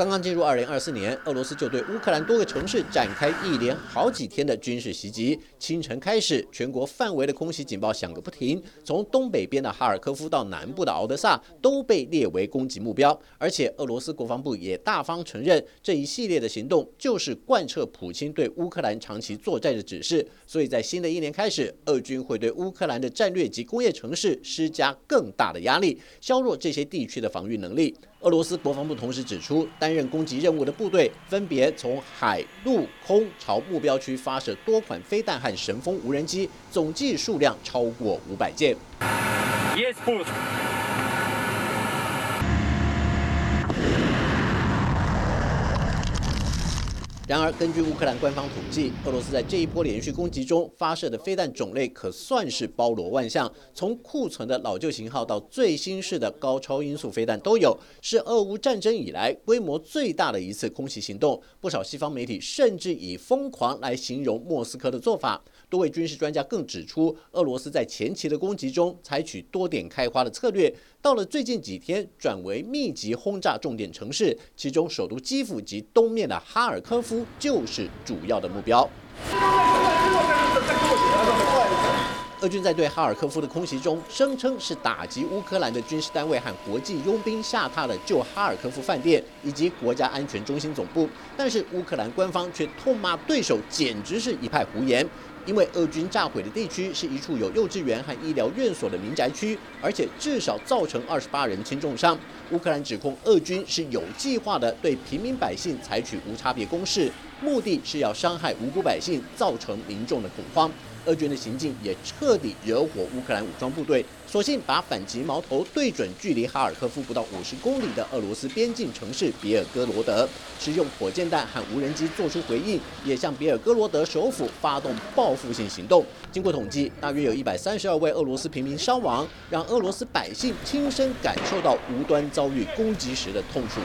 刚刚进入二零二四年，俄罗斯就对乌克兰多个城市展开一连好几天的军事袭击。清晨开始，全国范围的空袭警报响个不停，从东北边的哈尔科夫到南部的敖德萨都被列为攻击目标。而且，俄罗斯国防部也大方承认，这一系列的行动就是贯彻普京对乌克兰长期作战的指示。所以在新的一年开始，俄军会对乌克兰的战略及工业城市施加更大的压力，削弱这些地区的防御能力。俄罗斯国防部同时指出，担任攻击任务的部队分别从海陆空朝目标区发射多款飞弹和神风无人机，总计数量超过五百件。然而，根据乌克兰官方统计，俄罗斯在这一波连续攻击中发射的飞弹种类可算是包罗万象，从库存的老旧型号到最新式的高超音速飞弹都有，是俄乌战争以来规模最大的一次空袭行动。不少西方媒体甚至以“疯狂”来形容莫斯科的做法。多位军事专家更指出，俄罗斯在前期的攻击中采取多点开花的策略，到了最近几天转为密集轰炸重点城市，其中首都基辅及东面的哈尔科夫就是主要的目标。俄军在对哈尔科夫的空袭中，声称是打击乌克兰的军事单位和国际佣兵下榻的旧哈尔科夫饭店以及国家安全中心总部，但是乌克兰官方却痛骂对手简直是一派胡言。因为俄军炸毁的地区是一处有幼稚园和医疗院所的民宅区，而且至少造成二十八人轻重伤。乌克兰指控俄军是有计划的对平民百姓采取无差别攻势，目的是要伤害无辜百姓，造成民众的恐慌。俄军的行径也彻底惹火乌克兰武装部队，索性把反击矛头对准距离哈尔科夫不到五十公里的俄罗斯边境城市别尔哥罗德，使用火箭弹和无人机做出回应，也向别尔哥罗德首府发动报复性行动。经过统计，大约有一百三十二位俄罗斯平民伤亡，让俄罗斯百姓亲身感受到无端遭遇攻击时的痛楚。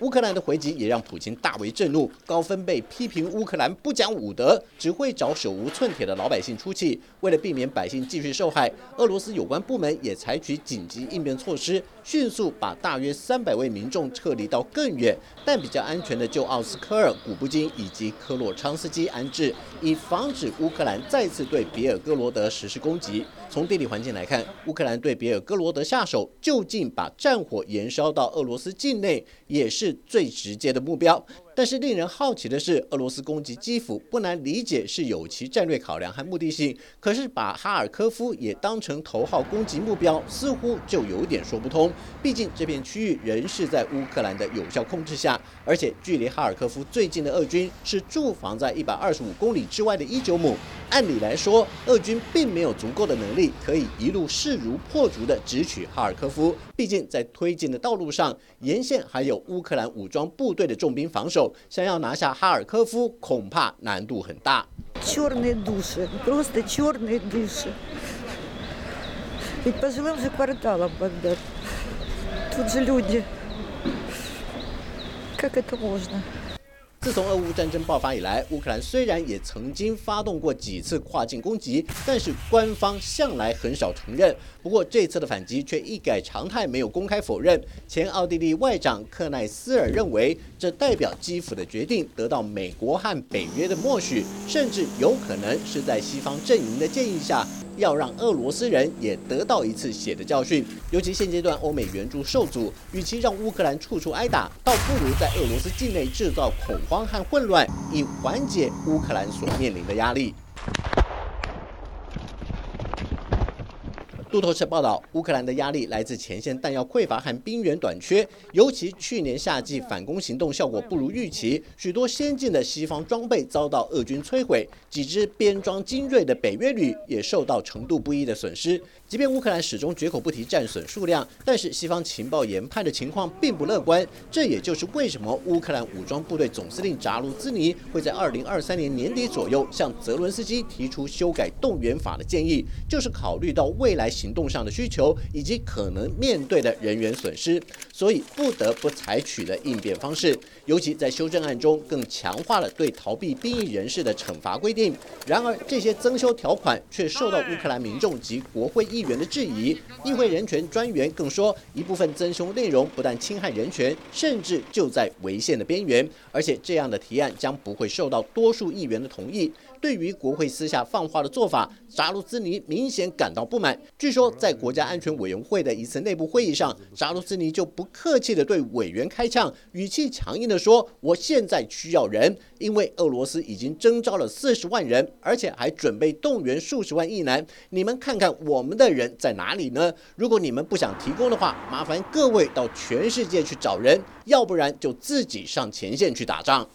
乌克兰的回击也让普京大为震怒，高分贝批评乌克兰不讲武德，只会找手无寸铁的老百姓出气。为了避免百姓继续受害，俄罗斯有关部门也采取紧急应变措施，迅速把大约三百位民众撤离到更远但比较安全的旧奥斯科尔、古布金以及科洛昌斯基安置，以防止乌克兰再次对别尔哥罗德实施攻击。从地理环境来看，乌克兰对别尔哥罗德下手，就近把战火延烧到俄罗斯境内，也是最直接的目标。但是令人好奇的是，俄罗斯攻击基辅，不难理解是有其战略考量和目的性。可是把哈尔科夫也当成头号攻击目标，似乎就有点说不通。毕竟这片区域仍是在乌克兰的有效控制下，而且距离哈尔科夫最近的俄军是驻防在一百二十五公里之外的伊久姆。按理来说，俄军并没有足够的能力可以一路势如破竹的直取哈尔科夫。毕竟在推进的道路上，沿线还有乌克兰武装部队的重兵防守。想要拿下哈尔科夫，恐怕难度很大。Черные души, просто черные души. Ведь по жилым же кварталам Багдад. Тут же люди. Как это можно? 自从俄乌战争爆发以来，乌克兰虽然也曾经发动过几次跨境攻击，但是官方向来很少承认。不过这次的反击却一改常态，没有公开否认。前奥地利外长克奈斯尔认为，这代表基辅的决定得到美国和北约的默许，甚至有可能是在西方阵营的建议下。要让俄罗斯人也得到一次血的教训，尤其现阶段欧美援助受阻，与其让乌克兰处处挨打，倒不如在俄罗斯境内制造恐慌和混乱，以缓解乌克兰所面临的压力。路透社报道，乌克兰的压力来自前线弹药匮乏和兵员短缺，尤其去年夏季反攻行动效果不如预期，许多先进的西方装备遭到俄军摧毁，几支编装精锐的北约旅也受到程度不一的损失。即便乌克兰始终绝口不提战损数量，但是西方情报研判的情况并不乐观。这也就是为什么乌克兰武装部队总司令扎卢兹尼会在二零二三年年底左右向泽伦斯基提出修改动员法的建议，就是考虑到未来行动上的需求以及可能面对的人员损失，所以不得不采取的应变方式。尤其在修正案中，更强化了对逃避兵役人士的惩罚规定。然而，这些增修条款却受到乌克兰民众及国会议员的质疑，议会人权专员更说，一部分增修内容不但侵害人权，甚至就在违宪的边缘，而且这样的提案将不会受到多数议员的同意。对于国会私下放话的做法，扎卢兹尼明显感到不满。据据说，在国家安全委员会的一次内部会议上，扎卢斯尼就不客气地对委员开枪，语气强硬地说：“我现在需要人，因为俄罗斯已经征召了四十万人，而且还准备动员数十万亿男。你们看看我们的人在哪里呢？如果你们不想提供的话，麻烦各位到全世界去找人，要不然就自己上前线去打仗。”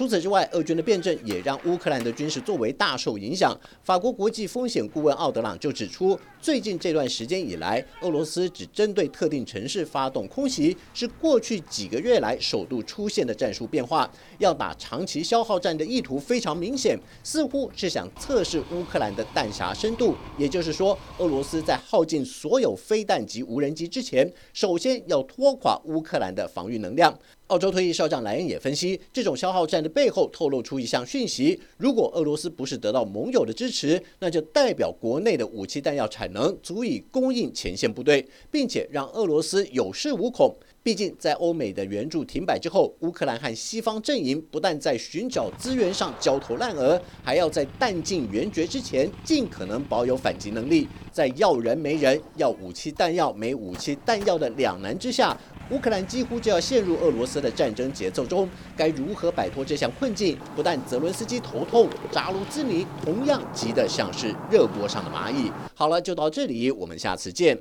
除此之外，俄军的变阵也让乌克兰的军事作为大受影响。法国国际风险顾问奥德朗就指出，最近这段时间以来，俄罗斯只针对特定城市发动空袭，是过去几个月来首度出现的战术变化。要打长期消耗战的意图非常明显，似乎是想测试乌克兰的弹匣深度。也就是说，俄罗斯在耗尽所有飞弹及无人机之前，首先要拖垮乌克兰的防御能量。澳洲退役少将莱恩也分析，这种消耗战的背后透露出一项讯息：如果俄罗斯不是得到盟友的支持，那就代表国内的武器弹药产能足以供应前线部队，并且让俄罗斯有恃无恐。毕竟，在欧美的援助停摆之后，乌克兰和西方阵营不但在寻找资源上焦头烂额，还要在弹尽援绝之前尽可能保有反击能力。在要人没人、要武器弹药没武器弹药的两难之下，乌克兰几乎就要陷入俄罗斯的战争节奏中。该如何摆脱这项困境？不但泽伦斯基头痛，扎卢兹尼同样急得像是热锅上的蚂蚁。好了，就到这里，我们下次见。